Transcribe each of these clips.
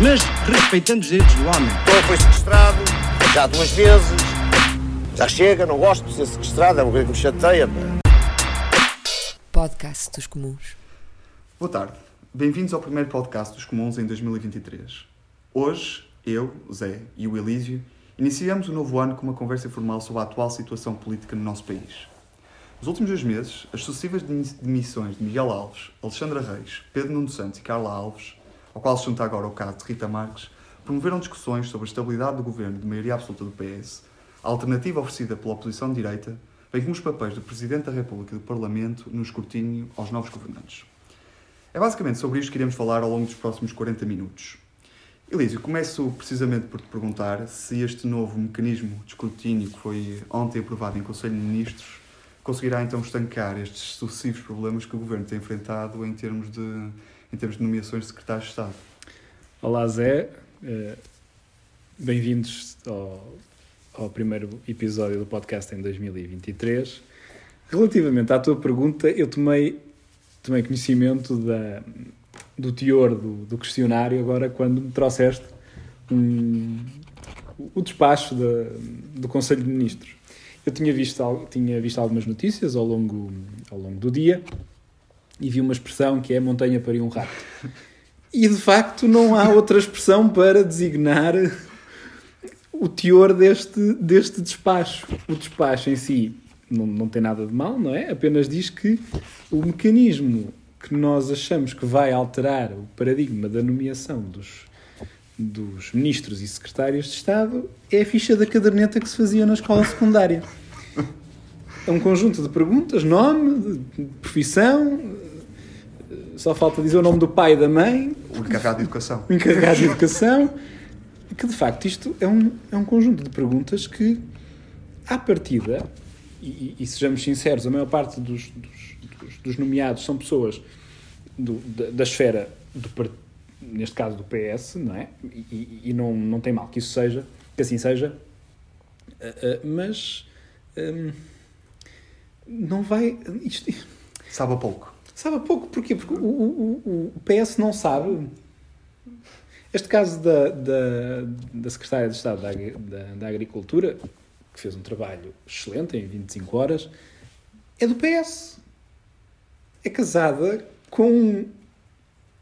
mas respeitando os direitos do homem. Então foi sequestrado, já duas vezes. Já chega, não gosto de ser sequestrado, é uma coisa que me chateia. Podcast dos Comuns. Boa tarde. Bem-vindos ao primeiro podcast dos Comuns em 2023. Hoje, eu, Zé e o Elísio iniciamos o novo ano com uma conversa informal sobre a atual situação política no nosso país. Nos últimos dois meses, as sucessivas demissões de Miguel Alves, Alexandra Reis, Pedro Nuno Santos e Carla Alves, ao qual se junta agora o caso de Rita Marques, promoveram discussões sobre a estabilidade do governo de maioria absoluta do PS, a alternativa oferecida pela oposição de direita, bem como os papéis do Presidente da República e do Parlamento no escrutínio aos novos governantes. É basicamente sobre isto que iremos falar ao longo dos próximos 40 minutos. Elísio, começo precisamente por te perguntar se este novo mecanismo de escrutínio que foi ontem aprovado em Conselho de Ministros conseguirá então estancar estes sucessivos problemas que o Governo tem enfrentado em termos de, em termos de nomeações de secretários de Estado. Olá Zé, uh, bem-vindos ao, ao primeiro episódio do podcast em 2023. Relativamente à tua pergunta, eu tomei, tomei conhecimento da, do teor do, do questionário agora quando me trouxeste um, o despacho da, do Conselho de Ministros. Eu tinha visto, tinha visto algumas notícias ao longo, ao longo do dia e vi uma expressão que é montanha para um rato. E de facto não há outra expressão para designar o teor deste, deste despacho. O despacho em si não, não tem nada de mal, não é? Apenas diz que o mecanismo que nós achamos que vai alterar o paradigma da nomeação dos, dos ministros e secretários de Estado é a ficha da caderneta que se fazia na escola secundária. É um conjunto de perguntas, nome, profissão, só falta dizer o nome do pai e da mãe. O encarregado de educação. O encarregado de educação. Que de facto isto é um, é um conjunto de perguntas que, à partida, e, e sejamos sinceros, a maior parte dos, dos, dos, dos nomeados são pessoas do, da, da, esfera do neste caso do PS, não é? E, e, não, não tem mal que isso seja, que assim seja, uh, uh, mas um, não vai. Isto, sabe a pouco. Sabe pouco, porquê? Porque o, o, o PS não sabe. Este caso da, da, da Secretária de Estado da, da, da Agricultura, que fez um trabalho excelente em 25 horas, é do PS. É casada com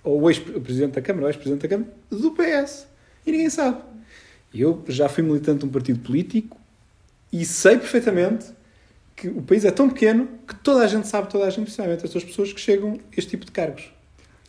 o ex-presidente da Câmara, ou ex-presidente da Câmara, do PS. E ninguém sabe. Eu já fui militante de um partido político e sei perfeitamente que o país é tão pequeno que toda a gente sabe, toda a gente, principalmente estas pessoas que chegam a este tipo de cargos.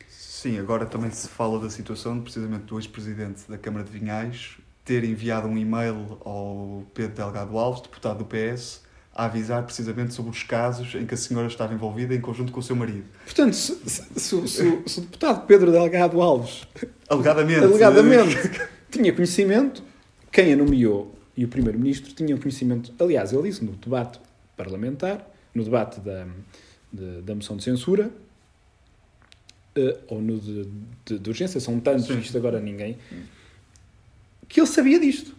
Sim, agora também se fala da situação precisamente do ex-presidente da Câmara de Vinhais ter enviado um e-mail ao Pedro Delgado Alves, deputado do PS, a avisar precisamente sobre os casos em que a senhora estava envolvida em conjunto com o seu marido. Portanto, se, se, se, se o deputado Pedro Delgado Alves alegadamente, alegadamente tinha conhecimento, quem a nomeou e o primeiro-ministro tinham conhecimento. Aliás, ele disse no debate parlamentar, no debate da, de, da moção de censura, uh, ou no de, de, de, urgência, são tantos, Sim. isto agora ninguém, que ele sabia disto.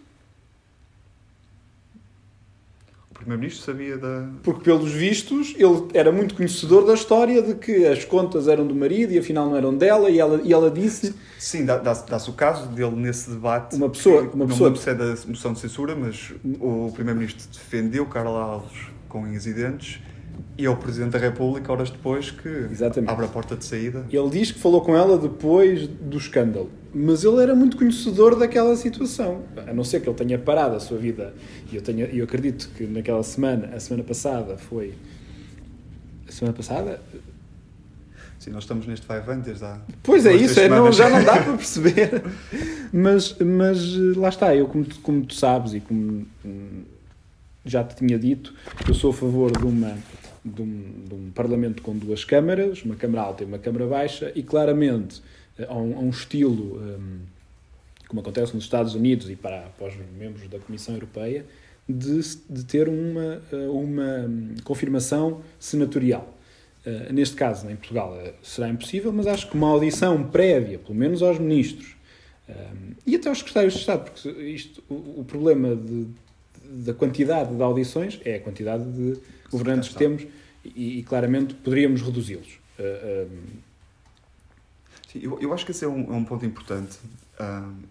Primeiro-Ministro sabia da. Porque, pelos vistos, ele era muito conhecedor da história de que as contas eram do marido e afinal não eram dela, e ela, e ela disse. Sim, dá-se dá o caso dele nesse debate. Uma pessoa. Uma não pessoa... me lembro se é da moção de censura, mas o Primeiro-Ministro defendeu Carla Alves com unhas e é o Presidente da República, horas depois, que Exatamente. abre a porta de saída. Ele diz que falou com ela depois do escândalo, mas ele era muito conhecedor daquela situação. A não ser que ele tenha parado a sua vida. E eu, tenho, eu acredito que naquela semana, a semana passada foi. A semana passada? Sim, nós estamos neste vai desde há. Pois é, isso, é, não, já não dá para perceber. mas, mas lá está, eu, como tu, como tu sabes e como hum, já te tinha dito, eu sou a favor de uma de um, de um, Parlamento com duas câmaras, uma Câmara Alta e uma Câmara Baixa, e claramente há um, há um estilo um, como acontece nos Estados Unidos e para, para os membros da Comissão Europeia, de, de ter uma, eh, uma confirmação senatorial. Uh, neste caso, em Portugal, uh, será impossível, mas acho que uma audição prévia, pelo menos aos ministros uh, e até aos secretários de Estado, porque isto, o, o problema de, da quantidade de audições é a quantidade de governantes que temos e, e claramente poderíamos reduzi-los. Sim, eu, eu, acho que esse é um, é um ponto importante,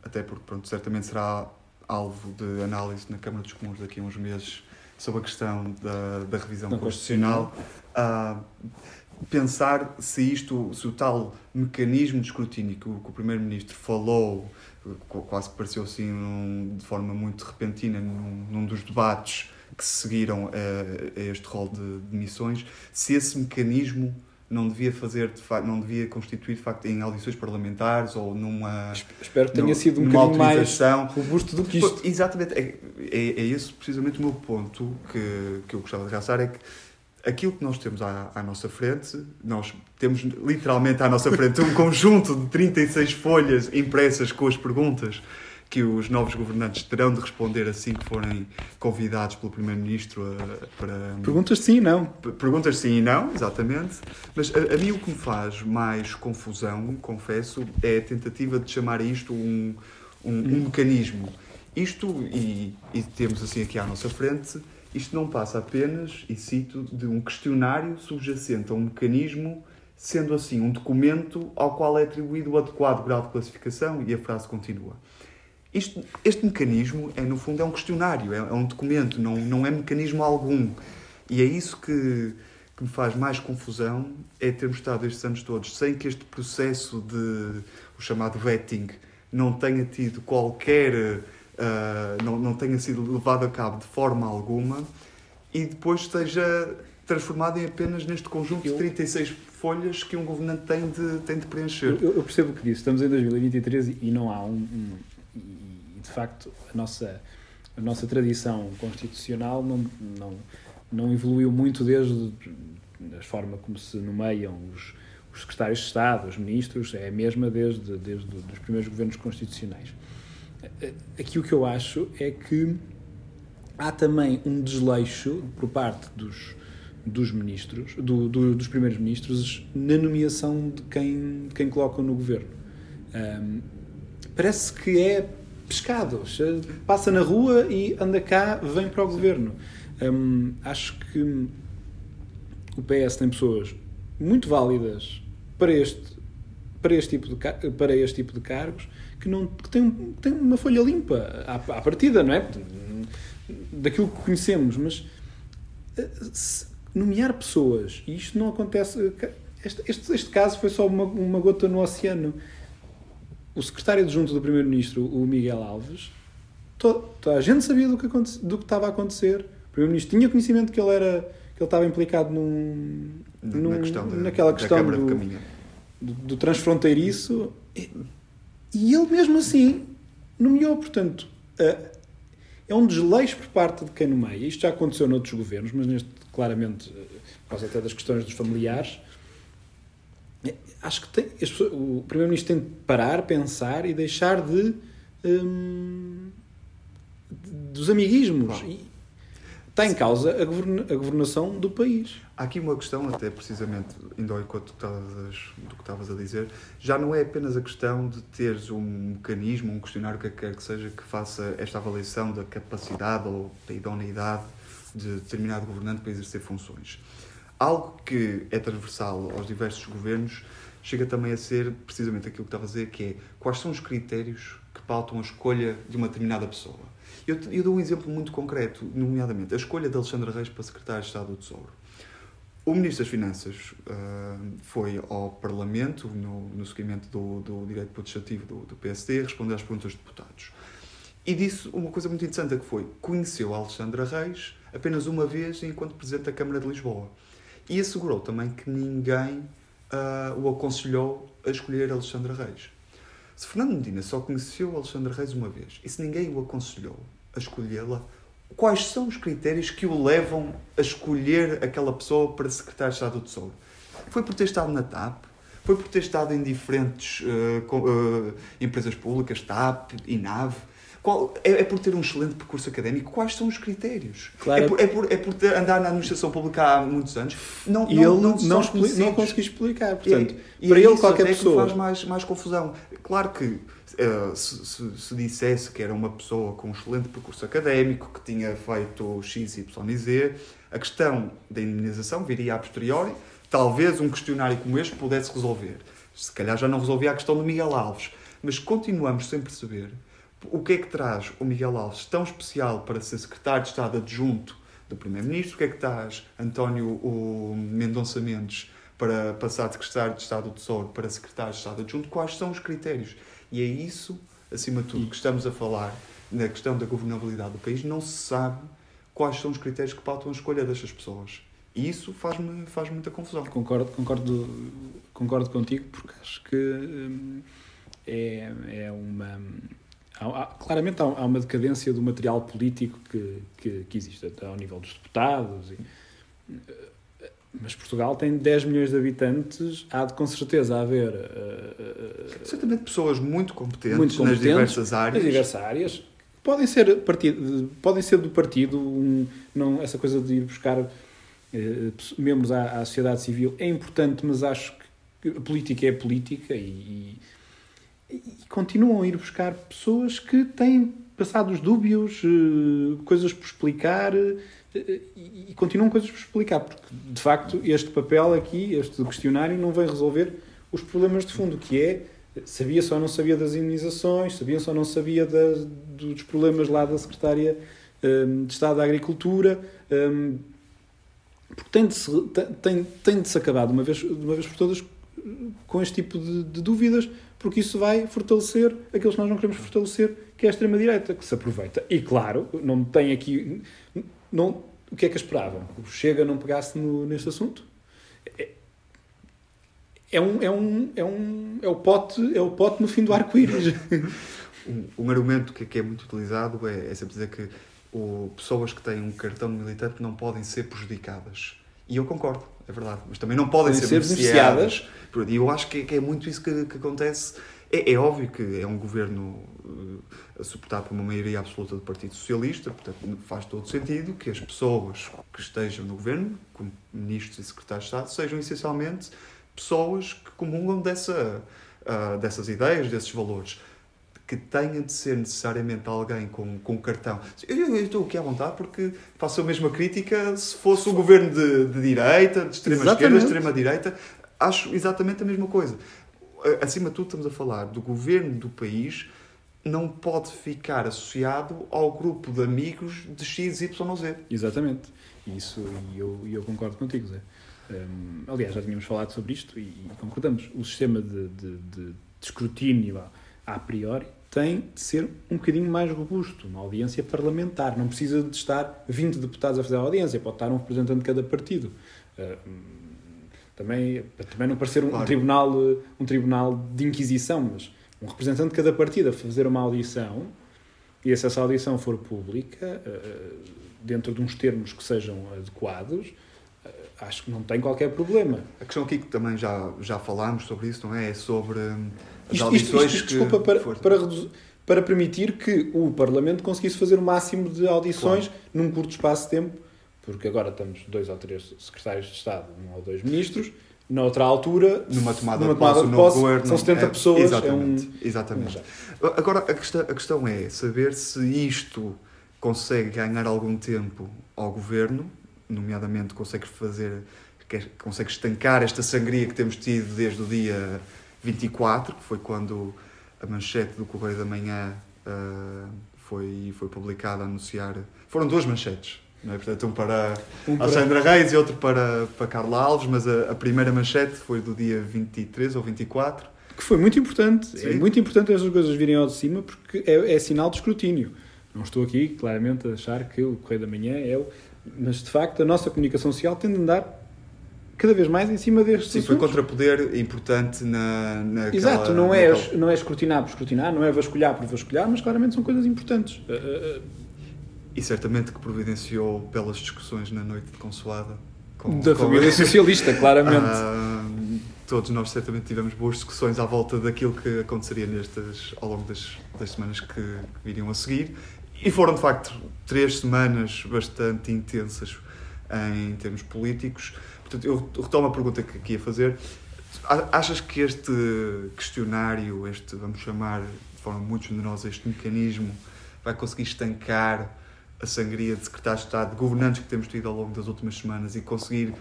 até porque pronto, certamente será alvo de análise na Câmara dos Comuns daqui a uns meses sobre a questão da, da revisão Não constitucional. Uh, pensar se isto, se o tal mecanismo de escrutínio que o, o Primeiro-Ministro falou, quase que pareceu assim num, de forma muito repentina num, num dos debates que seguiram a, a este rol de, de missões, se esse mecanismo não devia fazer de facto, não devia constituir de facto em audições parlamentares ou numa espero que tenha sido um bocadinho mais robusto do que isto. exatamente é, é, é esse precisamente o meu ponto que, que eu gostava de realçar é que aquilo que nós temos à, à, nossa frente, nós temos literalmente à nossa frente um conjunto de 36 folhas impressas com as perguntas que os novos governantes terão de responder assim que forem convidados pelo Primeiro-Ministro para. Perguntas sim e não. Perguntas sim e não, exatamente. Mas a, a, mim o que me faz mais confusão, confesso, é a tentativa de chamar isto um, um, um mecanismo. Isto, e, e temos assim aqui à nossa frente, isto não passa apenas, e cito, de um questionário subjacente a um mecanismo, sendo assim um documento ao qual é atribuído o adequado grau de classificação, e a frase continua. Isto, este mecanismo, é, no fundo, é um questionário, é, é, um documento, não, não é mecanismo algum. E é isso que, que me faz mais confusão, é termos estado estes anos todos sem que este processo de, o chamado vetting, não tenha tido qualquer, uh, não, não tenha sido levado a cabo de forma alguma e depois esteja transformado em apenas neste conjunto eu, de 36 folhas que um governante tem de, tem de preencher. Eu, eu percebo o que disse. Estamos em 2023 e não há um, um de facto, a nossa, a nossa tradição constitucional não, não, não evoluiu muito desde a forma como se nomeiam os, os secretários de Estado, os ministros, é a mesma desde, desde os primeiros governos constitucionais. Aqui o que eu acho é que há também um desleixo por parte dos, dos ministros, do, do, dos primeiros ministros, na nomeação de quem, quem colocam no governo. Um, parece que é pescados. Passa na rua e anda cá, vem para o governo. Hum, acho que o PS tem pessoas muito válidas para este, para este, tipo, de, para este tipo de cargos que, não, que têm, têm uma folha limpa à, à partida, não é? Daquilo que conhecemos, mas eh, nomear pessoas, e isto não acontece. Este, este, este caso foi só uma, uma gota no oceano o secretário adjunto do Primeiro-Ministro, o Miguel Alves, toda, a gente sabia do que, do que estava a acontecer. O Primeiro-Ministro tinha conhecimento que ele era que ele estava implicado num, num Na questão de, naquela questão do, do, do, transfronteiriço e, e, ele mesmo assim nomeou, portanto, é um desleixo por parte de quem nomeia. Isto já aconteceu noutros governos, mas neste, claramente, por causa até das questões dos familiares, acho que tem, pessoas, o Primeiro-Ministro tem de parar, pensar e deixar de. Hum, dos amiguismos. E está em causa a, governa, a governação do país. Há aqui uma questão, até precisamente, indo ao encontro do que estavas a dizer, já não é apenas a questão de teres um mecanismo, um questionário, o que quer que seja, que faça esta avaliação da capacidade ou da idoneidade de determinado governante para exercer funções. Algo que é transversal aos diversos governos chega também a ser precisamente aquilo que estava a dizer, que é quais são os critérios que pautam a escolha de uma determinada pessoa. Eu, eu dou um exemplo muito concreto, nomeadamente a escolha de Alexandre Reis para secretário de Estado do Tesouro. O Ministro das Finanças uh, foi ao Parlamento, no, no seguimento do, do direito protestativo do, do PSD, responder às perguntas dos deputados. E disse uma coisa muito interessante, que foi, conheceu Alexandre Reis apenas uma vez enquanto Presidente da Câmara de Lisboa. E assegurou também que ninguém uh, o aconselhou a escolher Alexandre Reis. Se Fernando Medina só conheceu Alexandre Reis uma vez e se ninguém o aconselhou a escolhê-la, quais são os critérios que o levam a escolher aquela pessoa para secretário de Estado do Tesouro? Foi por ter estado na TAP? Foi por ter estado em diferentes eh, co- eh, empresas públicas, TAP, INAV? Qual, é, é por ter um excelente percurso académico? Quais são os critérios? Claro. É, por, é, por, é por ter- andar na administração pública há muitos anos? Não, E não, ele não, não, não conseguiu explicar. Portanto, E- e para é ele, isso qualquer que pessoa. faz mais, mais confusão. Claro que eh, se, se- se dissesse que era uma pessoa com um excelente percurso académico, que tinha feito X, Y e Z, a questão da indemnização viria a posteriori. Talvez um questionário como este pudesse resolver. Se calhar já não resolvia a questão do Miguel Alves. Mas continuamos sem perceber o que é que traz o Miguel Alves tão especial para ser secretário de Estado adjunto do Primeiro-Ministro? O que é que traz António o Mendonça Mendes para passar de secretário de Estado do Tesouro para secretário de Estado adjunto? Quais são os critérios? E é isso, acima de tudo, que estamos a falar na questão da governabilidade do país. Não se sabe quais são os critérios que pautam a escolha destas pessoas. E isso faz-me faz muita confusão. Concordo, concordo, concordo contigo, porque acho que hum, é, é uma. há- há- claramente há, há uma decadência do material político que, que, que existe, até ao nível dos deputados. e- mas Portugal tem 10 milhões de habitantes, há de com certeza haver eh, eh, Certamente pessoas muito competentes, muito competentes nas diversas áreas. nas diversas áreas. Podem ser, partido, podem ser do partido, um, não, essa coisa de ir buscar eh, membros à, à sociedade civil é importante, mas acho que a política é política e, e, e continuam a ir buscar pessoas que têm passados dúbios, coisas por explicar e, e continuam coisas por explicar, porque de facto este papel aqui, este questionário, não vem resolver os problemas de fundo, que é sabia-se ou não sabia das indenizações, sabia-se ou não sabia dos problemas lá da Secretária hum, de Estado da Agricultura, hum, porque tem de, se, tem, tem de se acabar de uma vez, de uma vez por todas com este tipo de, de dúvidas, porque isso vai fortalecer aqueles que nós não queremos fortalecer, que é a extrema-direita, que se aproveita. E claro, não tem aqui. Não, o que é que esperavam? O Chega não pegasse no, neste assunto? É, é um, é, um, é, um, é, o pote, é o pote no fim do arco-íris. Um, um argumento que, que é muito utilizado é, é sempre dizer que o, pessoas que têm um cartão militante não podem ser prejudicadas. E eu concordo, é verdade. Mas também não podem Podem ser, ser beneficiadas. E eu acho que, que é muito isso que, que acontece. É, é óbvio que é um governo uh, suportado por uma maioria absoluta do Partido Socialista, portanto faz todo sentido que as pessoas que estejam no governo, como ministros e secretários de Estado, sejam essencialmente pessoas que comungam dessa, uh, dessas ideias, desses valores que tenha de ser necessariamente alguém com, com cartão. Eu, eu estou aqui à vontade porque faço a mesma crítica se fosse um governo de, de direita, de extrema esquerda, de extrema direita. Acho exatamente a mesma coisa. Acima de tudo, estamos a falar do governo do país não pode ficar associado ao grupo de amigos de X, Y ou Z. Exatamente. Isso, e eu, eu concordo contigo, Zé. Um, aliás, já tínhamos falado sobre isto e, e concordamos. O sistema de, de, de, de escrutínio a, a priori tem de ser um bocadinho mais robusto. Uma audiência parlamentar. Não precisa de estar 20 deputados a fazer a audiência. Pode estar um representante de cada partido. Uh, também, também não parecer um, claro. um, tribunal, um tribunal de inquisição, mas um representante de cada partido a fazer uma audição e se essa audição for pública, uh, dentro de uns termos que sejam adequados, uh, acho que não tem qualquer problema. A questão aqui que também já, já falámos sobre isso, não é? É sobre hum, as isto, audições isto, isto, que... Desculpa, para, para, reduzir, para permitir que o Parlamento conseguisse fazer o máximo de audições claro. num curto espaço de tempo, porque agora estamos dois ou três secretários de Estado, um ou dois ministros, na outra altura, numa tomada, numa de posse, de posse governo, são 70 é, pessoas. Exatamente. É um, exatamente. Agora, a questão, a questão é saber se isto consegue ganhar algum tempo ao governo, nomeadamente consegue fazer, consegue estancar esta sangria que temos tido desde o dia 24, que foi quando a manchete do Correio da Manhã uh, foi, foi publicada a anunciar. Foram duas manchetes. Não é? Portanto, um para um para... Sandra Reis e outro para, para Carla Alves, mas a, a, primeira manchete foi do dia 23 ou 24. Que foi muito importante. Sim. É muito importante estas coisas virem ao de cima porque é, é, sinal de escrutínio. Não estou aqui, claramente, a achar que o Correio da Manhã é o. Mas, de facto, a nossa comunicação social tem de andar cada vez mais em cima destes Sim, assuntos. foi contrapoder importante na, naquela, Exato, não é, naquela... não é escrutinar por escrutinar, não é vasculhar por vasculhar, mas claramente são coisas importantes. Uh, uh, e certamente que providenciou belas discussões na noite de consoada. Com, da com família socialista, claramente. Uh, todos nós certamente tivemos boas discussões à volta daquilo que aconteceria nestas, ao longo das, das semanas que, que viriam a seguir. E foram, de facto, três semanas bastante intensas em termos políticos. Portanto, eu retomo a pergunta que, que ia fazer. Achas que este questionário, este, vamos chamar de forma muito generosa, este mecanismo, vai conseguir estancar a sangria de secretários de Estado, de governantes que temos tido ao longo das últimas semanas e conseguir,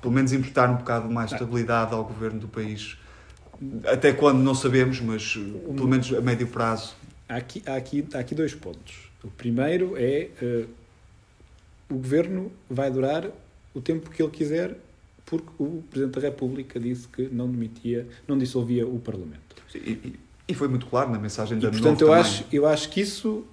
pelo menos, importar um bocado mais de estabilidade ao governo do país? Até quando não sabemos, mas eh, pelo menos a médio prazo. Há aqui, há aqui, há aqui dois pontos. O primeiro é eh, o governo vai durar o tempo que ele quiser, porque o Presidente da República disse que não demitia, não dissolvia o Parlamento. E, e- e foi muito claro na mensagem E, da portanto, Novo eu também. acho, eu acho que isso,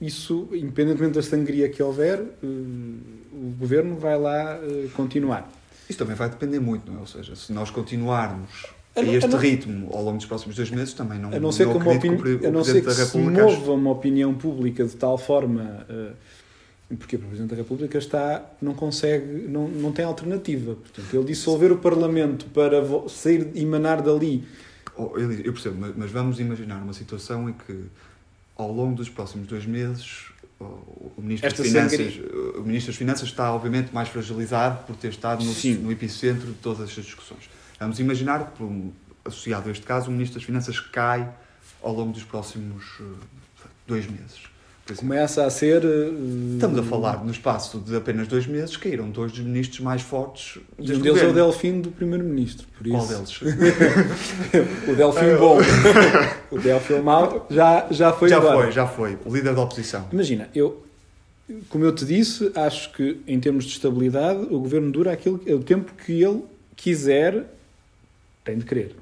isso, independentemente da sangria que houver, eh, o governo vai lá eh, continuar. Isso também vai depender muito, não é? Ou seja, se nós continuarmos A este não- uma ao longo dos próximos dois meses, também não, A não ser, não que, uma opini- que o a não ser que se mova uma opinião pública de tal forma. eh, porque o Presidente da República está, não consegue, não, não tem alternativa. Portanto, ele dissolver o Parlamento para sair, emanar dali. Eu, percebo, mas, vamos imaginar uma situação em que, ao longo dos próximos dois meses, o, Ministro, Esta das Finanças, sangria- o Ministro das Finanças está, obviamente, mais fragilizado por ter estado no, no epicentro de todas estas discussões. Vamos imaginar que, por um- associado a este caso, o Ministro das Finanças cai ao longo dos próximos eh, dois meses. Exemplo. Começa a ser. eh, Estamos a falar, no espaço de apenas dois meses, caíram dois dos ministros mais fortes E um deles é o. Delfim do Primeiro-Ministro. Qual isso- deles? O Delfim bom. o Delfim mau já, já foi já foi, já foi. O líder da oposição. Imagina, eu, como eu te disse, acho que em termos de estabilidade o governo dura aquilo, o tempo que ele quiser, tem de querer.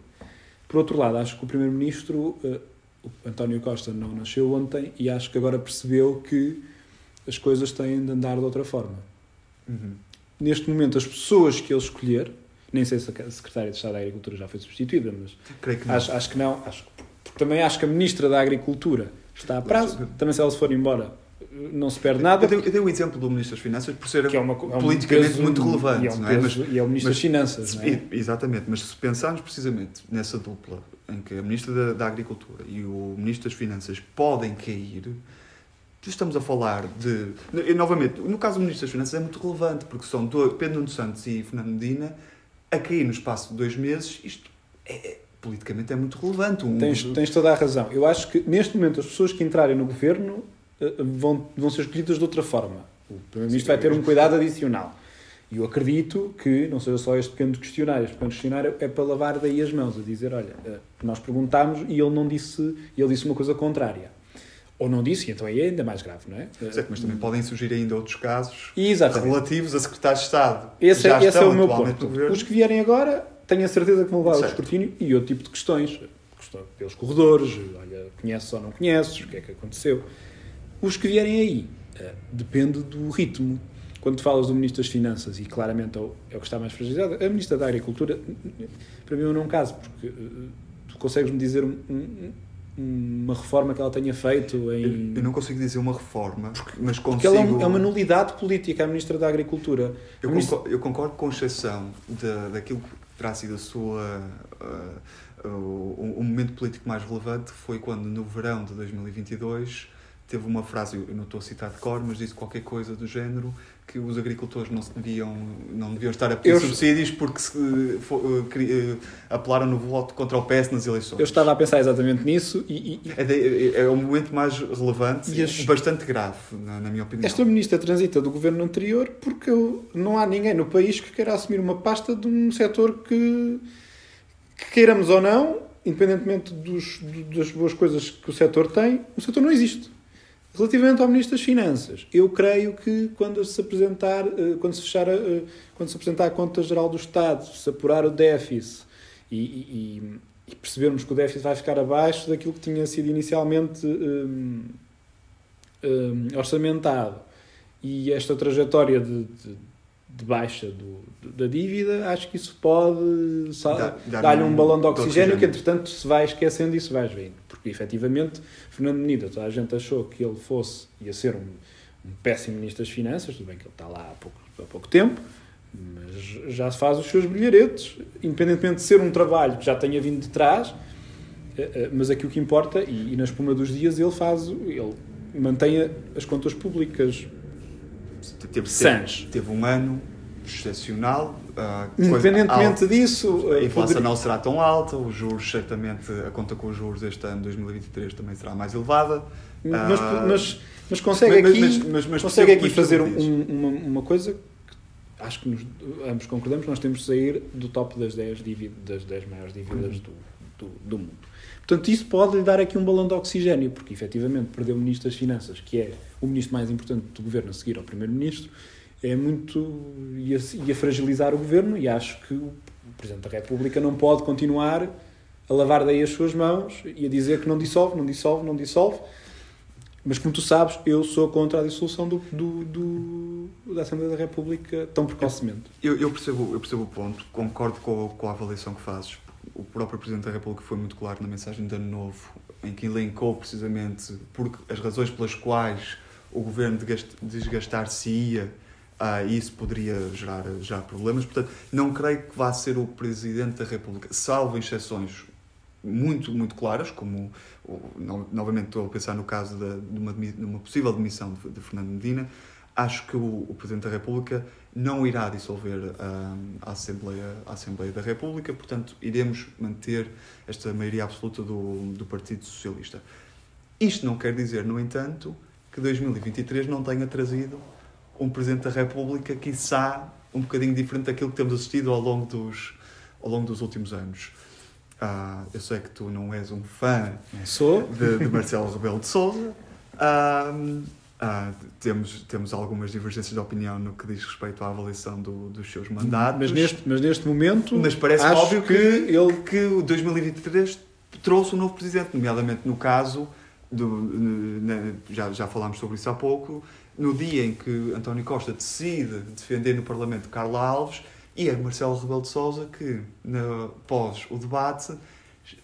Por outro lado, acho que o primeiro-ministro, eh, o António Costa, não nasceu ontem e acho que agora percebeu que as coisas têm de andar de outra forma. Uhum. Neste momento, as pessoas que ele escolher, nem sei se a secretária de Estado da Agricultura já foi substituída, mas Creio que não. Acho, acho que não. Acho, que- porque também acho que a Ministra da Agricultura está a prazo. Também se ela se for embora, não se perde nada. Eu dei, eu dei o exemplo do Ministro das Finanças por ser que é uma, co- é um politicamente peso- muito relevante, E é, um não é? peso- e é o Ministro mas- das Finanças, não é? Exatamente, mas se pensarmos precisamente nessa dupla em que a Ministra da, da Agricultura e o Ministro das Finanças podem cair, estamos a falar de. E, novamente, no caso do Ministro das Finanças é muito relevante, porque são dois, Pedro Nuno Santos e Fernando Medina a cair no espaço de dois meses. Isto é, é- politicamente é muito relevante. Um- Tens, tens toda a razão. Eu acho que neste momento as pessoas que entrarem no governo vão, vão ser escolhidas de outra forma. O Primeiro-Ministro vai ter um cuidado adicional. E eu acredito que não seja só este pequeno questionário. Este pequeno questionário é para lavar daí as mãos, a dizer, olha, eh, nós perguntámos e ele não disse, ele disse uma coisa contrária. Ou não disse, e então aí é ainda mais grave, não é? Certo, mas também podem surgir ainda outros casos Exatamente. relativos a secretários de Estado. Esse, é, esse é o meu ponto. Os que vierem agora, tenho a certeza que vão levar Certo. escrutínio e outro tipo de questões. Questão pelos corredores, olha, conheces ou não conheces, o que é que aconteceu. Os que vierem aí, eh, depende do ritmo. Quando falas do Ministro das Finanças, e claramente é o, é que está mais fragilizado, a Ministra da Agricultura, para mim eu não caso, porque eh, tu consegues-me dizer um- um- uma reforma que ela tenha feito em... Eu, eu não consigo dizer uma reforma, mas consigo. Porque ela é, um- é uma nulidade política, a Ministra da Agricultura. Eu ministra- concordo, eu concordo com exceção da, daquilo que terá sido a sua. ah, o, o momento político mais relevante foi quando, no verão de 2022, teve uma frase, eu não estou a citar de cor, mas disse qualquer coisa do género que os agricultores não, deviam, não deviam estar a pedir Eu- subsídios porque se, fo- ah, cri- ah, apelaram no voto contra o PS nas eleições. Eu estava a pensar exatamente nisso e, e- É, de- é o momento mais relevante E as- e bastante grave, na, na minha opinião. esta ministra transita do governo anterior porque não há ninguém no país que queira assumir uma pasta de um setor que, que queiramos ou não, independentemente dos- do- das boas coisas que o setor tem, o setor não existe. Relativamente ao Ministro das Finanças, eu creio que quando se apresentar, eh, quando se fechar, a- eh, quando se apresentar a Conta Geral do Estado, se apurar o déficit e, e- e- percebermos que o déficit vai ficar abaixo daquilo que tinha sido inicialmente hum, hum, orçamentado e esta trajetória de, de- de baixa do- da dívida, acho que isso pode dar-lhe um- um balão de de oxigênio, oxigênio. que entretanto se vai esquecendo e se vai vendo. Porque efetivamente, Fernando Menida, toda a gente achou que ele fosse, ia ser um, um péssimo Ministro das Finanças, tudo bem que ele está lá há pouco, há pouco tempo, mas já faz os seus brilharetes, independentemente de ser um trabalho que já tenha vindo de trás, eh, eh, mas aqui o que importa, e, e na espuma dos dias ele faz, ele mantém as contas públicas Teve, Sans. teve, teve um ano excepcional. ah, coisa Independentemente disso, A eh, inflação não será tão alta, os juros, certamente, a conta com os juros este ano, 2023, também será mais elevada. mas, Ah, mas, mas consegue mas- aqui, mas- mas- consegue aqui fazer um- uma, uma coisa que acho que nos, ambos concordamos, nós temos de sair do top das 10, dívidas, das 10 maiores dívidas do, do, do mundo. Portanto, isso pode lhe dar aqui um balão de oxigênio, porque efetivamente perder o Ministro das Finanças, que é o ministro mais importante do governo a seguir ao Primeiro-Ministro, é muito. ia, ia fragilizar o governo e acho que o Presidente da República não pode continuar a lavar daí as suas mãos e a dizer que não dissolve, não dissolve, não dissolve. Mas como tu sabes, eu sou contra a dissolução do, do- do- da Assembleia da República tão precocemente. Eu, eu percebo, eu percebo o ponto, concordo com, com a avaliação que fazes. O próprio Presidente da República foi muito claro na mensagem de Ano Novo, em que elencou precisamente porque as razões pelas quais o governo desgast- desgastar-se-ia e isso poderia gerar, gerar problemas. Portanto, não creio que vá ser o Presidente da República, salvo exceções muito, muito claras, como novamente estou a pensar no caso da- de, uma, de uma possível demissão de, de Fernando Medina, acho que o, o Presidente da República não irá dissolver ah, a, Assembleia, a Assembleia da República, portanto, iremos manter esta maioria absoluta do, do Partido Socialista. Isto não quer dizer, no entanto, que 2023 não tenha trazido um Presidente da República, quiçá, um bocadinho diferente daquilo que temos assistido ao longo dos, ao longo dos últimos anos. Ah, eu sei que tu não és um fã Não sou. de, de Marcelo Rebelo de Sousa. Ah, ah, temos, temos algumas divergências de opinião no que diz respeito à avaliação do- dos seus mandatos. Mas neste, mas neste momento. Mas parece óbvio que, ele que o 2023 trouxe um novo presidente, nomeadamente no caso do, na- já, já falámos sobre isso há pouco, no dia em que António Costa decide defender no Parlamento Carla Alves e é Marcelo Rebelo de Sousa que, na- após o debate,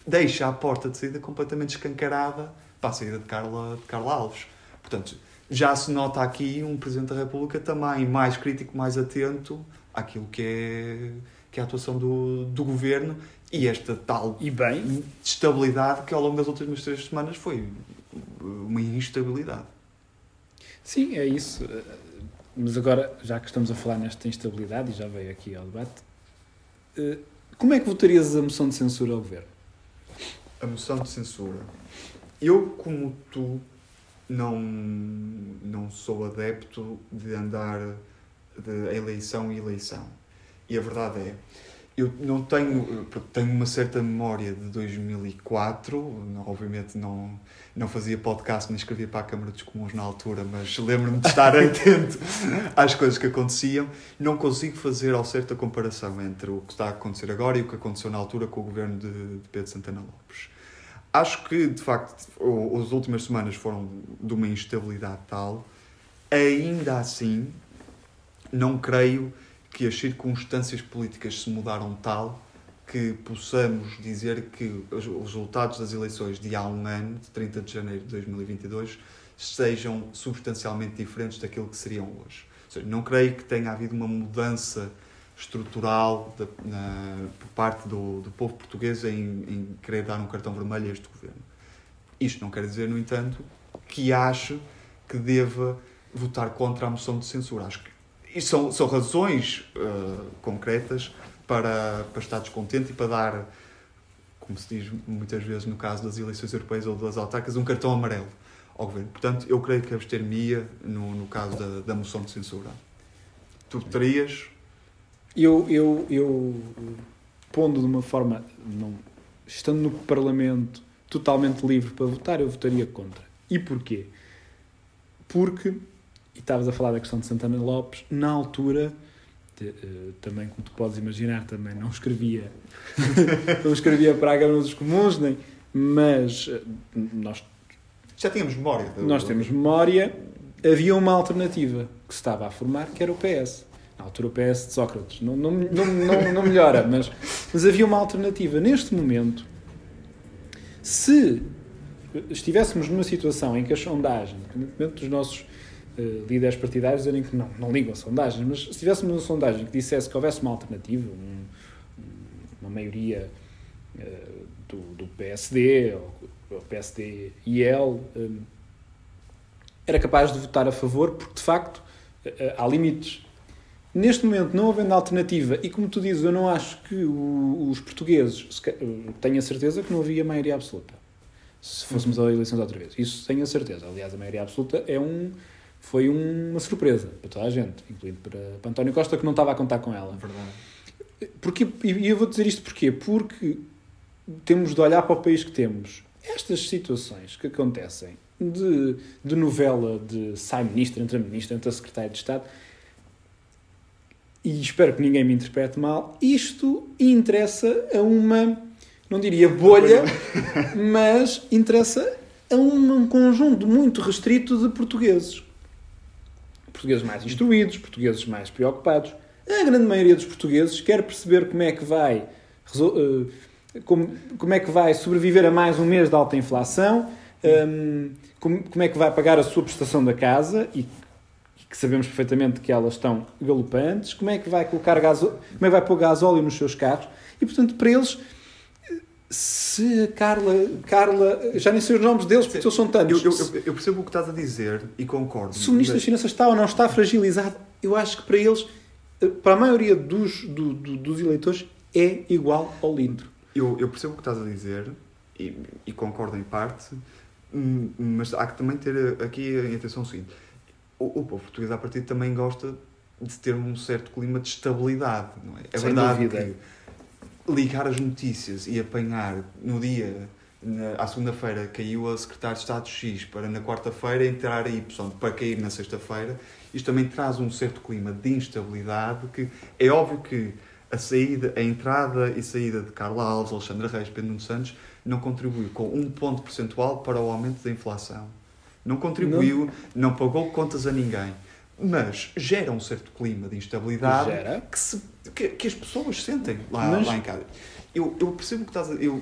deixa a porta de saída completamente escancarada para a saída de Carla, de Carla Alves. Portanto, já se nota aqui um Presidente da República também mais crítico, mais atento àquilo que é, que é a atuação do, do Governo e esta tal E bem, estabilidade que ao longo das últimas três semanas foi uma instabilidade. Sim, é isso. Mas agora, já que estamos a falar nesta instabilidade e já veio aqui ao debate, eh, como é que votarias a moção de censura ao governo? A moção de censura. Eu, como tu, não, não sou adepto de andar de eleição em eleição. E a verdade é, eu não tenho, tenho uma certa memória de 2004, não- obviamente não, não fazia podcast nem escrevia para a Câmara dos Comuns na altura, mas lembro-me de estar atento às coisas que aconteciam. Não consigo fazer ao certo a comparação entre o que está a acontecer agora e o que aconteceu na altura com o governo de, de Pedro Santana Lopes. Acho que, de facto, o- as últimas semanas foram de uma instabilidade tal. Ainda assim, não creio que as circunstâncias políticas se mudaram tal que possamos dizer que os os resultados das eleições de há um ano, de 30 de janeiro de 2022, sejam substancialmente diferentes daquilo que seriam hoje. Seja, não creio que tenha havido uma mudança estrutural da- na- por parte do, do povo português em, em querer dar um cartão vermelho a este governo. Isto não quer dizer, no entanto, que acho que deva votar contra a moção de censura. Acho que isso são, são razões eh, concretas para, para estar descontente e para dar, como se diz muitas vezes no caso das eleições europeias ou das autárquicas, um cartão amarelo ao governo. Portanto, eu creio que abster-me-ia no, no caso da, da moção de censura. Tu terias Eu, eu, eu pondo de uma forma, não, estando no Parlamento totalmente livre para votar, eu votaria contra. E porquê? Porque, e estavas a falar da questão de Santana Lopes, na altura, também como tu podes imaginar, também não escrevia, não escrevia para a Câmara dos Comuns, nem, mas eh, nós Já tínhamos memória. do- nós temos memória, havia uma alternativa que se estava a formar, que era o PS. Na altura o PS de Sócrates. Não, não, não, não, não melhora, mas, mas havia uma alternativa. Neste momento, se estivéssemos numa situação em que a sondagem, independentemente dos nossos uh, líderes partidários dizerem que não, não ligam a sondagens, mas se tivéssemos uma sondagem que dissesse que houvesse uma alternativa, um, uma maioria uh, do, do, PSD, ou, ou PSD-IL, um, era capaz de votar a favor, porque de facto há limites. Neste momento, não havendo alternativa, e como tu dizes, eu não acho que o, os portugueses, tenho a certeza que não havia maioria absoluta se fôssemos a eleições outra vez. Isso tenho a certeza. Aliás, a maioria absoluta é um, foi uma surpresa para toda a gente, incluindo para, para António Costa, que não estava a contar com ela. Verdade. Porque, e eu vou dizer isto porquê? Porque temos de olhar para o país que temos. Estas situações que acontecem de, de novela de sai ministro, entra ministro, entra secretário de Estado, e espero que ninguém me interprete mal, isto interessa a uma não diria bolha, mas interessa a um, conjunto muito restrito de portugueses. Portugueses mais instruídos, portugueses mais preocupados. A grande maioria dos portugueses quer perceber como é que vai eh, como, como é que vai sobreviver a mais um mês de alta inflação, um, como, como é que vai pagar a sua prestação da casa e que sabemos perfeitamente que elas estão galopantes, como é que vai colocar gaso, como é que vai pôr gasóleo nos seus carros e portanto para eles se a Carla, Carla, já nem sei os nomes deles, porque eles são tantos. Eu, eu, eu, percebo o que estás a dizer e concordo. Se o Ministro das Finanças está ou não está fragilizado, eu acho que para eles, para a maioria dos, do, do, dos eleitores, é igual ao lindo. Eu, eu percebo o que estás a dizer e, e, concordo em parte, hum, mas há que também ter aqui a atenção seguinte. O, o povo português, a partir também gosta de ter um certo clima de estabilidade, não é? É Sem verdade dúvida. que ligar as notícias e apanhar no dia, na, à segunda-feira, caiu a secretário de Estado X, para na quarta-feira entrar a Y, para cair na sexta-feira, isto também traz um certo clima de instabilidade que é óbvio que a saída, a entrada e saída de Carla Alves, Alexandre Reis, Pedro Nuno Santos não contribuiu com um ponto percentual para o aumento da inflação. Não contribuiu, não, não pagou contas a ninguém mas gera um certo clima de instabilidade gera. Que, se, que, que, as pessoas sentem lá, mas... lá em casa. Eu, eu percebo que estás a. Eu,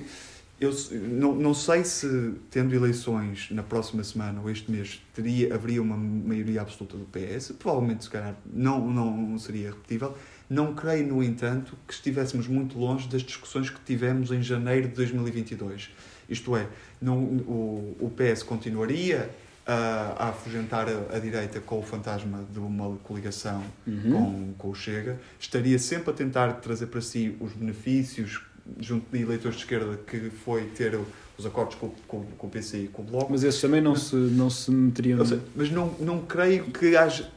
eu não, não sei se, tendo eleições na próxima semana ou este mês, teria, haveria uma maioria absoluta do PS. Provavelmente, se calhar, não, não seria repetível. Não creio, no entanto, que estivéssemos muito longe das discussões que tivemos em janeiro de 2022. Isto é, não, o, o PS continuaria a, a afugentar a, a, direita com o fantasma de uma coligação uhum. com, com o Chega, estaria sempre a tentar trazer para si os benefícios junto de eleitores de esquerda que foi ter os acordos com, com, com o PC e com o Bloco. Mas esses também não, mas, se, não se meteriam... Seja, mas não, não creio que haja,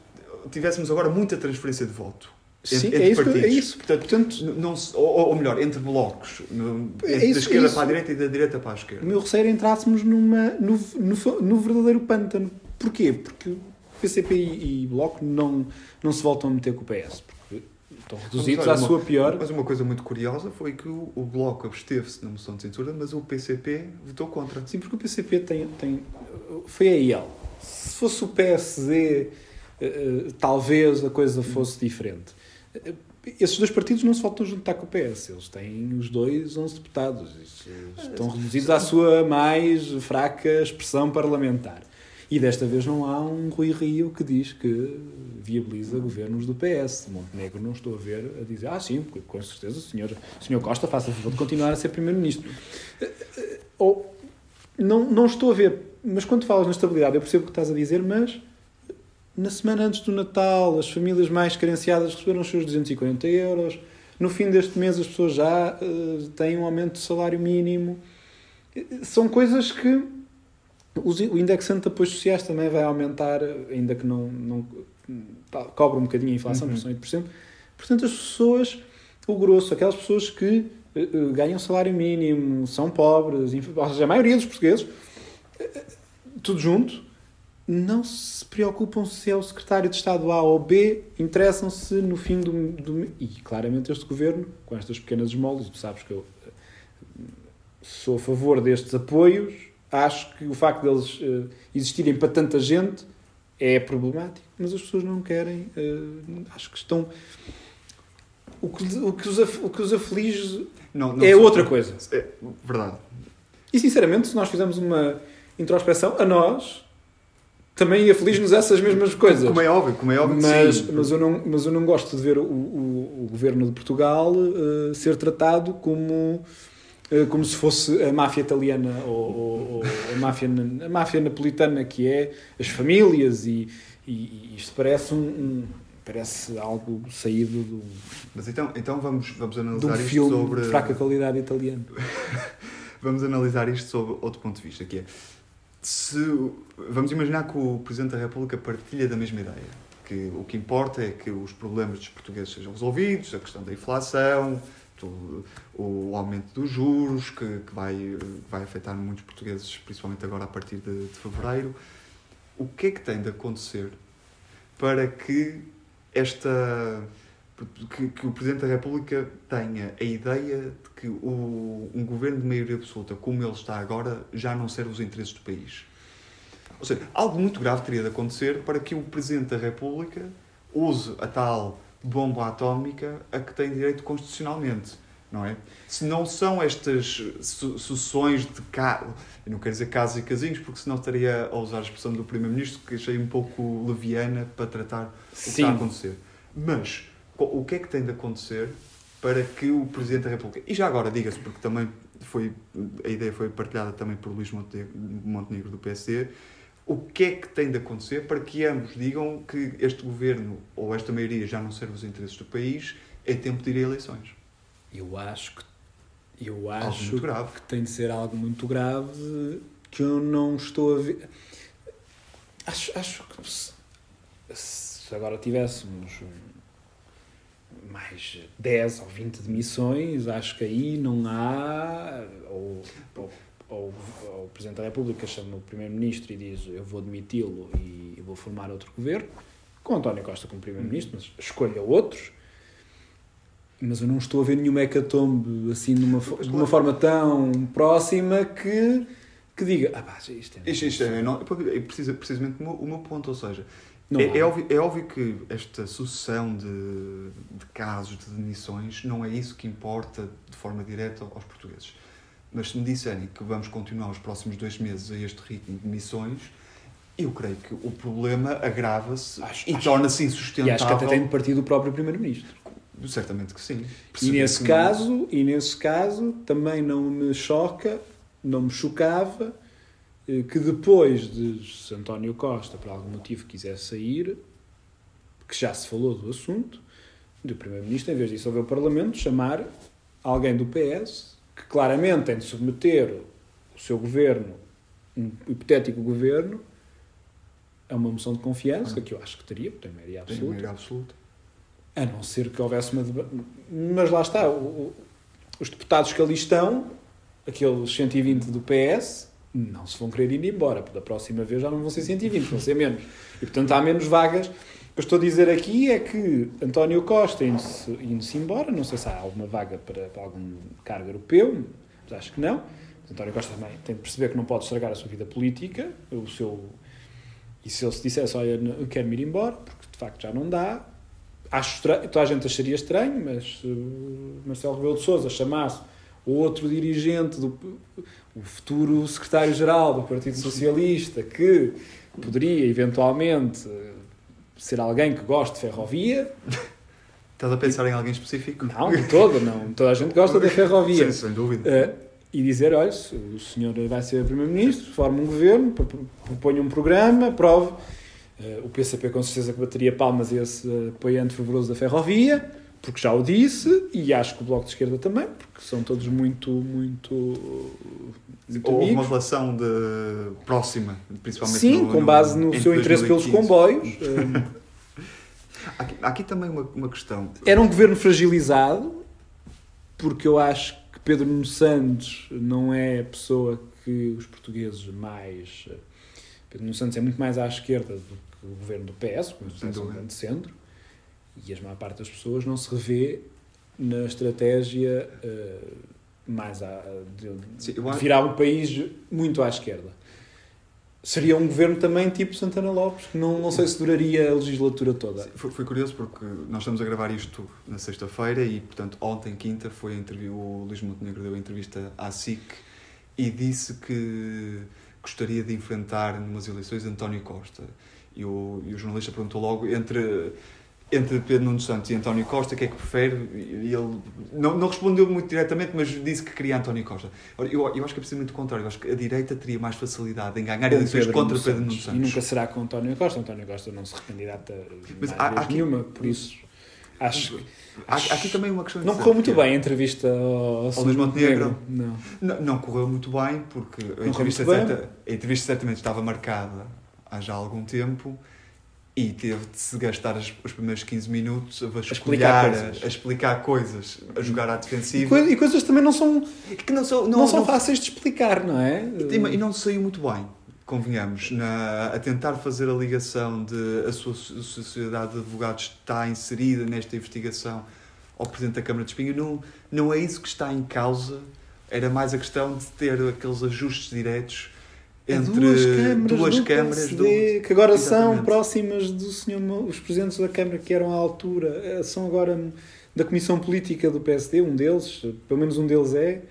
tivéssemos agora muita transferência de voto. Sim, entre, é, isso, é isso. Portanto, Portanto não, ou, ou, melhor, entre blocos. No, é entre isso, da esquerda para a direita e da direita para a esquerda. O meu receio é entrássemos numa, no, no, no verdadeiro pântano. Porquê? Porque PCP e, e Bloco não, não se voltam a meter com o PS. Porque estão reduzidos à sua pior. Mas uma coisa muito curiosa foi que o, o Bloco absteve-se na moção de censura, mas o PCP votou contra. Sim, porque o PCP tem. tem foi a IEL. Se fosse o PSD, eh, uh, talvez a coisa fosse diferente esses dois partidos não se voltam a juntar com o PS. Eles têm os dois 11 deputados. Estão reduzidos à sua mais fraca expressão parlamentar. E desta vez não há um Rui Rio que diz que viabiliza governos do PS. Montenegro não estou a ver a dizer, ah, sim, com certeza o senhor, o senhor Costa faça favor de continuar a ser Primeiro-Ministro. Ou, não, não estou a ver, mas quando falas na estabilidade, eu percebo o que estás a dizer, mas na semana antes do Natal, as famílias mais carenciadas receberam os seus 240 euros. No fim deste mês, as pessoas já uh, têm um aumento de salário mínimo. São coisas que o indexante de apoios sociais também vai aumentar, ainda que não, não tá, cobre um bocadinho a inflação, uhum. são 8%. Portanto, as pessoas, o grosso, aquelas pessoas que uh, ganham salário mínimo, são pobres, ou seja, a maioria dos portugueses, uh, tudo junto, não se preocupam se é o secretário de Estado A ou B, interessam-se no fim do, do, E claramente este governo, com estas pequenas esmolas, tu sabes que eu eh, sou a favor destes apoios, acho que o facto deles uh, existirem para tanta gente é problemático, mas as pessoas não querem, uh, acho que estão. O que, o que, os, o que os aflige não, não é outra coisa. É verdade. E sinceramente, se nós fizermos uma introspeção, a nós também ia feliz-nos essas mesmas coisas. Como é óbvio, como é óbvio que mas, sim. mas, eu não, mas eu não gosto de ver o, o, o governo de Portugal eh, ser tratado como, eh, como se fosse a máfia italiana ou, ou- ou a, máfia, a máfia napolitana, que é as famílias, e, e- e isto parece um, um- parece algo saído do, Mas então, então vamos, vamos de um analisar isto sobre. de fraca qualidade italiano. Vamos analisar isto sob outro ponto de vista, que é se vamos imaginar que o Presidente da República partilha da mesma ideia, que o que importa é que os problemas dos portugueses sejam resolvidos, a questão da inflação, do- o aumento dos juros, que, que vai, vai afetar muitos portugueses, principalmente agora a partir de, de fevereiro. O que é que tem de acontecer para que esta que, que o Presidente da República tenha a ideia de que o, um governo de maioria absoluta, como ele está agora, já não serve os interesses do país. Ou seja, algo muito grave teria de acontecer para que o Presidente da República use a tal bomba atómica a que tem direito constitucionalmente. Não é? Se não são estas su- sucessões de ca... Eu não quero dizer casos e casinhos, porque senão estaria a usar a expressão do Primeiro-Ministro, que achei um pouco leviana para tratar o que está a acontecer. Mas o que é que tem de acontecer para que o Presidente da República, e já agora diga-se, porque também foi, a ideia foi partilhada também por Luís Montenegro, do PSD, o que é que tem de acontecer para que ambos digam que este governo ou esta maioria já não serve os interesses do país, é tempo de ir a eleições? Eu acho que eu acho que tem de ser algo muito grave que eu não estou a ver. Acho, acho que se, se agora tivéssemos mais 10 ou 20 demissões, acho que aí não há. Ou, ou, ou, ou o Presidente da República chama o Primeiro-Ministro e diz eu vou demiti-lo e vou formar outro governo, com António Costa como Primeiro-Ministro, mas escolha outros. Mas eu não estou a ver nenhuma hecatombe assim de uma, de uma forma tão próxima que, que diga ah pá, isto é... Isto, isto é, não, é precisa- precisamente o meu, o meu ponto, ou seja, Não é, é óbvio, é óbvio que esta sucessão de, de casos de demissões não é isso que importa de forma direta aos portugueses. Mas se me disserem que vamos continuar os próximos dois meses a este ritmo de demissões, eu creio que o problema agrava-se e torna-se E insustentável. acho que até tem de partir do próprio Primeiro-Ministro. Certamente que sim. E nesse, que não- caso, e nesse caso também não me choca, não me chocava que depois de António Costa, por algum motivo, quisesse sair, que já se falou do assunto, do Primeiro-Ministro, em vez de dissolver o Parlamento, chamar alguém do PS, que claramente tem de submeter o seu governo, um hipotético governo, a uma moção de confiança, que eu acho que teria, porque tem maioria Tem absoluta. maioria absoluta. A não ser que houvesse uma. deba- Mas lá está, o- o- os deputados que ali estão, aqueles 120 do PS, não se vão querer ir embora, porque da próxima vez já não vão ser 120, vão ser menos. E portanto há menos vagas. O que estou a dizer aqui é que António Costa indo-se indo-se embora, não sei se há alguma vaga para, para algum cargo europeu, mas acho que não. António Costa também tem de perceber que não pode estragar a sua vida política, o seu. E se ele se dissesse, olha, eu quero me ir embora, porque de facto já não dá, acho estranho, toda a gente acharia estranho, mas se uh, Marcelo Rebelo de Sousa chamasse o outro dirigente, do, o futuro secretário-geral do Partido Socialista, que poderia eventualmente uh, ser alguém que goste de ferrovia, Estás a pensar em alguém específico? não, de todo, não, toda a gente gosta da ferrovia. Sim, sem dúvida. Uh, e dizer, olha, o senhor vai ser Primeiro-Ministro, forme um governo, pro- pro- proponha um programa, aprove. Uh, o PCP com certeza que bateria palmas a esse apoiante fervoroso da ferrovia, porque já o disse, e acho que o Bloco de Esquerda também, porque são todos muito, muito, muito Houve uma amigos. relação de próxima, principalmente Sim, no- com no- base no entre seu interesse pelos 2015. comboios. Uh, Há aqui, há aqui também uma, uma questão. Era um governo fragilizado, porque eu acho que Pedro Nuno Santos não é a pessoa que os portugueses mais. Pedro Nuno Santos é muito mais à esquerda do que o governo do PS, o Sem PS é um grande centro, e a maior parte das pessoas não se revê na estratégia eh, mais à, de, Sim, acho- virar o país muito à esquerda. Seria um governo também tipo Santana Lopes, que não, não sei se duraria a legislatura toda. Foi, foi curioso porque nós estamos a gravar isto na sexta-feira e, portanto, ontem, quinta, foi o Luís Montenegro deu a entrevista à SIC e disse que, gostaria de enfrentar numas eleições António Costa. E o, e o jornalista perguntou logo entre, entre Pedro Nuno Santos e António Costa, o que é que prefere? E ele não, não respondeu muito diretamente, mas disse que queria António Costa. Ora, Eu, eu acho que é precisamente o contrário. Eu acho que a direita teria mais facilidade em ganhar eleições contra Pedro Nuno Santos. E nunca será com António Costa. António Costa não se recandidata Mas há- há aqui- nenhuma, por isso acho que Há, aqui também uma questão não correu muito bem a entrevista ao, Ao Luís Montenegro. Não. Não, não correu muito bem, porque a entrevista, bem. certa- a entrevista certamente estava marcada há já algum tempo e teve de se gastar as- os primeiros 15 minutos a vasculhar, a, a explicar coisas, a jogar à E, defensiva. coi- e coisas também não são, que não são, não, são fáceis de explicar, não é? E, e não saiu muito bem, convenhamos, na, a tentar fazer a ligação de a sua so- sociedade de advogados está inserida nesta investigação ao Presidente da Câmara de Espinho. Não, não é isso que está em causa, era mais a questão de ter aqueles ajustes diretos entre duas câmaras, duas do câmaras PSD, do- que agora são Exatamente. próximas do senhor, os presidentes da Câmara que eram à altura, eh, são agora da Comissão Política do PSD, um deles, pelo menos um deles é.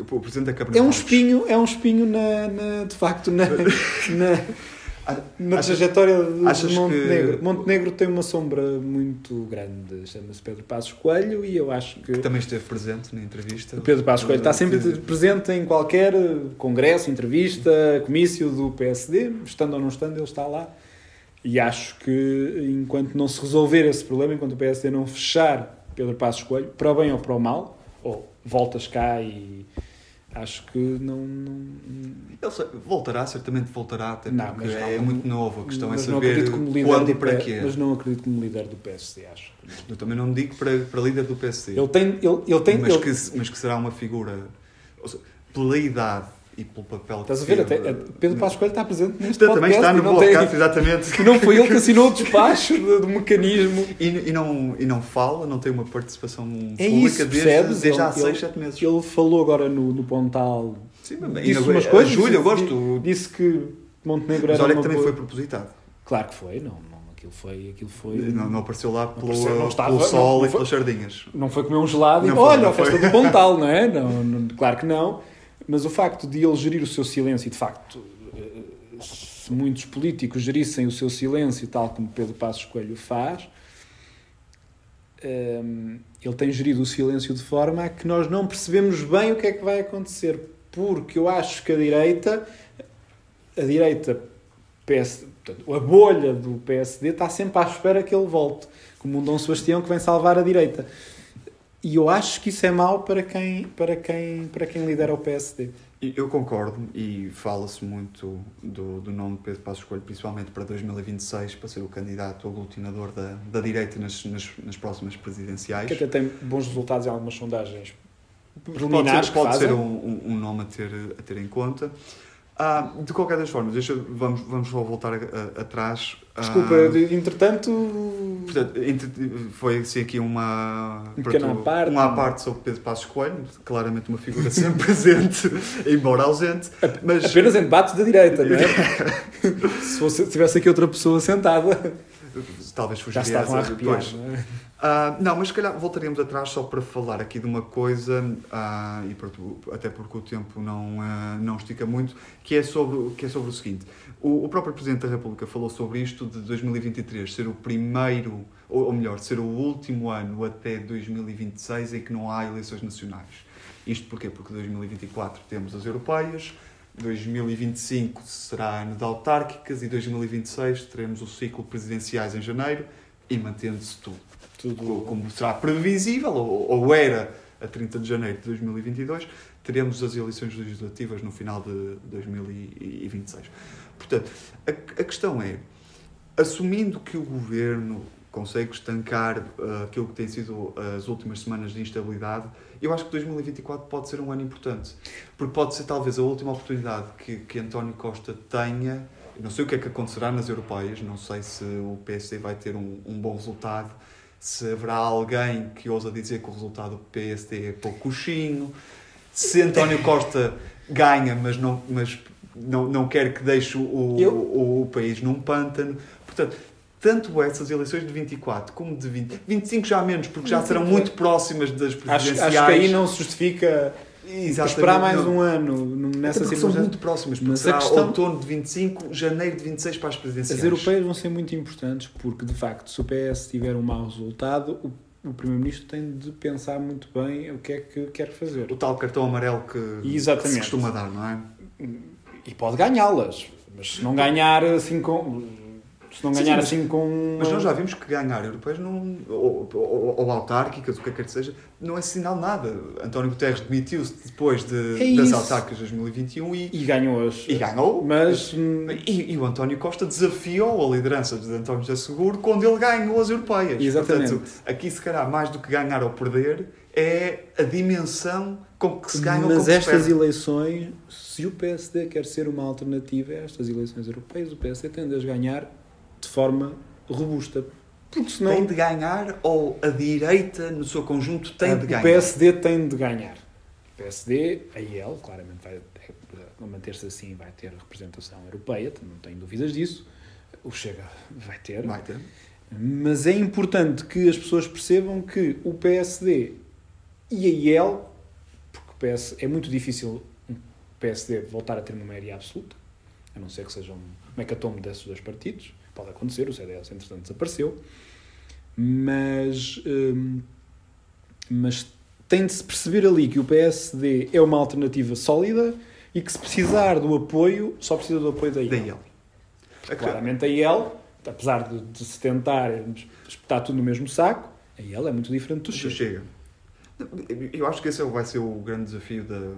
O Presidente da Câmara É um espinho, é um espinho na, na- de facto na, na, na Achas- trajetória de, Montenegro. que- Montenegro tem uma sombra muito grande, chama-se Pedro Passos Coelho e eu acho que que também esteve presente na entrevista. o Pedro Passos Coelho está sempre Que- presente em qualquer congresso, entrevista, comício do PSD, estando ou não estando, ele está lá. E acho que enquanto não se resolver esse problema, enquanto o PSD não fechar Pedro Passos Coelho, para o bem ou para o mal, ou voltas cá e acho que não. não Ele voltará, certamente voltará, até Não, porque não é muito novo. A questão é saber quando do e para quê. Mas não acredito como líder do PSD, acho. Eu também não digo para, para líder do PSD. Ele tem. Ele, ele tem mas, ele- que, mas que será uma figura seja, pela idade e pelo papel Estás a ver? Até, teve, Pedro Passos Coelho está presente neste Também podcast. está e no não tem- podcast, exatamente. E não foi ele que assinou o despacho do, do mecanismo. E, e não, e não fala, não tem uma participação É pública isso, desde, percebes? desde há Ele- 6, ele- 7 meses. Ele falou agora no, no Pontal. Sim, mas Disse umas a coisas. Júlia, eu gosto. Disse que Montenegro Mas era olha que também boa- foi propositado. Claro que foi, não, não. Aquilo foi. Aquilo foi... Não, não apareceu lá pelo, apareceu, não estava, pelo não, sol não e foi- pelas sardinhas. Não foi comer um gelado e Não foi, olha, não a festa do Pontal, não é? Não, não, claro que não. Mas o facto de ele gerir o seu silêncio, e de facto, eh, se muitos políticos gerissem o seu silêncio, tal como Pedro Passos Coelho faz, eh, ele tem gerido o silêncio de forma a que nós não percebemos bem o que é que vai acontecer. Porque eu acho que a direita, a direita, PS, portanto, a bolha do PSD está sempre à espera que ele volte, como um Dom Sebastião que vem salvar a direita. E eu acho que isso é mau para quem, para quem, para quem lidera o PSD. Eu concordo e fala-se muito do, do nome de Pedro Passos Coelho, principalmente para 2026, para ser o candidato aglutinador da, da direita nas, nas, nas próximas presidenciais. Que até tem bons resultados em algumas sondagens Pode preliminares ser, que pode ser um, um- um nome a ter, a ter em conta. Ah, de qualquer das formas, deixa, vamos, vamos só voltar atrás. Ah, Desculpa, de- entretanto, Portanto, entre- foi assim aqui uma, Um pequeno parte. uma parte sobre Pedro Passos Coelho, claramente uma figura sempre presente, embora ausente, mas apenas em debates da direita, não é? se, fosse, se tivesse aqui outra pessoa sentada, talvez já fugiria se estavam a essa- arrepiar. pois. não mas se calhar voltaríamos atrás só para falar aqui de uma coisa, ah, e pronto, até porque o tempo não, ah, não estica muito, que é sobre, que é sobre o seguinte. O, o próprio Presidente da República falou sobre isto de 2023 ser o primeiro, ou, ou melhor, ser o último ano até 2026 em que não há eleições nacionais. Isto porquê? Porque 2024 temos as europeias, 2025 será ano de autárquicas e 2026 teremos o ciclo presidenciais em janeiro e mantendo-se tudo Tudo co- como será previsível, ou, ou era a 30 de janeiro de 2022, teremos as eleições legislativas no final de 2026. Portanto, a, a questão é, assumindo que o governo consegue estancar ah, aquilo que tem sido as últimas semanas de instabilidade, eu acho que 2024 pode ser um ano importante. Porque pode ser talvez a última oportunidade que, que António Costa tenha. Não sei o que é que acontecerá nas europeias, não sei se o PSD vai ter um, um bom resultado, se haverá alguém que ousa dizer que o resultado do PSD é pouco coxinho, se António Costa ganha, mas não, mas não, não quer que deixe o, o, o país num pântano. Portanto, tanto essas eleições de 24 como de 20, 25 já menos, porque já serão muito próximas das Acho, presidenciais. acho que aí não se justifica. Exatamente, esperar mais não. um ano nessa porque são muito próximas, porque Mas a será questão- outono de 25, janeiro de 26 para as presidenciais. As europeias vão ser muito importantes porque, de facto, se o PS tiver um mau resultado, o, o Primeiro-Ministro tem de pensar muito bem o que é que quer fazer. O tal cartão amarelo que, Exatamente. que se costuma dar, não é? E pode ganhá-las, mas se não ganhar assim com. Se não Sim, ganhar mas- assim com. Mas nós já vimos que ganhar europeias não, ou, ou, ou autárquicas, o que quer que seja, não é sinal nada. António Guterres demitiu-se depois de, É das autárquicas de 2021 e, E ganhou-as. e ganhou. Mas. E, e o António Costa desafiou a liderança de António José Seguro quando ele ganhou as europeias. Exatamente. Portanto, aqui se calhar mais do que ganhar ou perder é a dimensão com que se ganha com Mas se estas perde. eleições, se o PSD quer ser uma alternativa a estas eleições europeias, o PSD tem de as ganhar de forma robusta. Porque senão Tem de ganhar ou a direita no seu conjunto tem de o ganhar? PSD tem de ganhar. O PSD, a IEL, claramente vai a manter-se assim, vai ter representação europeia, não tenho dúvidas disso. O Chega vai ter. Vai ter. Mas é importante que as pessoas percebam que o PSD e a IEL, porque o PS, é muito difícil um PSD voltar a ter uma maioria absoluta, a não ser que seja um mecatome desses dois partidos, pode acontecer, o CDS entretanto desapareceu, mas, hum, mas tem de se perceber ali que o PSD é uma alternativa sólida e que se precisar do apoio, só precisa do apoio da IEL. Da IEL. Claramente a IEL, apesar de, de se tentar espetar tudo no mesmo saco, a IEL é muito diferente do Chega. chega. Eu acho que esse é vai ser o grande desafio da,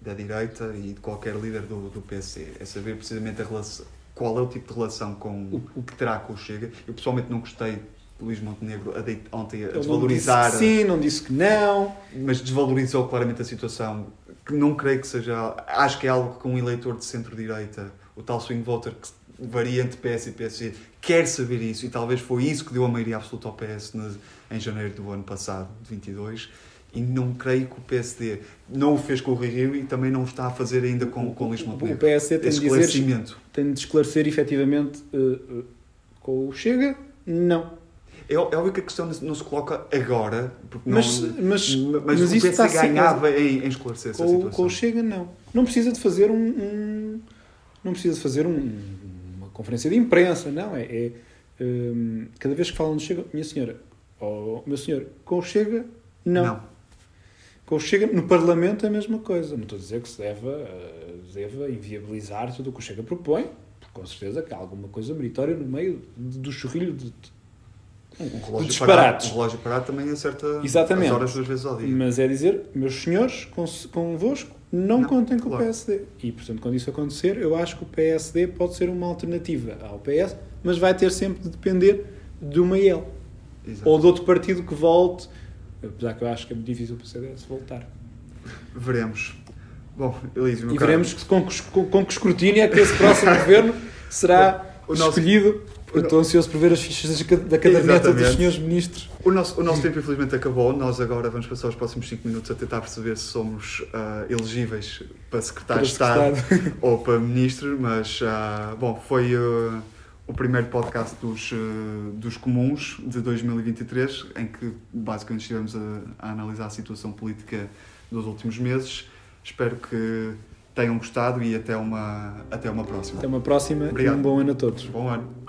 da direita e de qualquer líder do, do PC. É saber precisamente a relação, qual é o tipo de relação com O- o que terá com o Chega. Eu pessoalmente não gostei de Luís Montenegro a deit- ontem a Ele não desvalorizar, disse que sim, não disse que não. mas desvalorizou claramente a situação. Que não creio que seja. Acho que é algo que um eleitor de centro-direita, o tal swing voter que varia entre PS e PSD, quer saber isso e talvez foi isso que deu a maioria absoluta ao PS no- em janeiro do ano passado, de 22. E não creio que o PSD não o fez com o Rui Rio e também não o está a fazer ainda com, com o Luís O. PSD tem de dizer, esclarecimento. tem de esclarecer efetivamente eh, eh, com o Chega, não. É, é óbvio que a questão não se coloca agora, porque não, Mas- mas- mas, mas o PSD ganhava em, em esclarecer essa situação. com o Chega, não. Não precisa de fazer um. um- não precisa de fazer um- uma conferência de imprensa, não. É, é, hum, cada vez que falam do Chega, minha senhora, ou meu senhor, com o Chega, não. Não. Com o Chega, no Parlamento é a mesma coisa. Não estou a dizer que se deva, eh, deva inviabilizar tudo o que o Chega propõe, com certeza que há alguma coisa meritória no meio do chorrilho de, Um relógio disparates. parado, um relógio parado também acerta Exatamente. as horas duas vezes ao dia. Mas é dizer, meus senhores, convosco, não, Não, contem com claro. o PSD. E, portanto, quando isso acontecer, eu acho que o PSD pode ser uma alternativa ao PS, mas vai ter sempre de depender de uma. Exato. Ou de outro partido que volte, apesar que eu acho que é muito difícil para o CDS voltar. Veremos. Bom, Elísio, E veremos que, com, que- com, com que escrutínio é que esse próximo governo será O- o nosso- escolhido. Eu estou ansioso por ver as fichas da ca- da caderneta dos senhores ministros. O nosso, o nosso tempo infelizmente acabou. Nós agora vamos passar os próximos 5 minutos a tentar perceber se somos ah, elegíveis para secretário de Estado ou para ministro, mas ah, bom, foi ah, o primeiro podcast dos, ah, dos comuns de 2023, em que basicamente estivemos a, a analisar a situação política dos últimos meses. Espero que tenham gostado e até uma, até uma próxima. Até uma próxima Obrigado. e um bom ano a todos. Bom ano.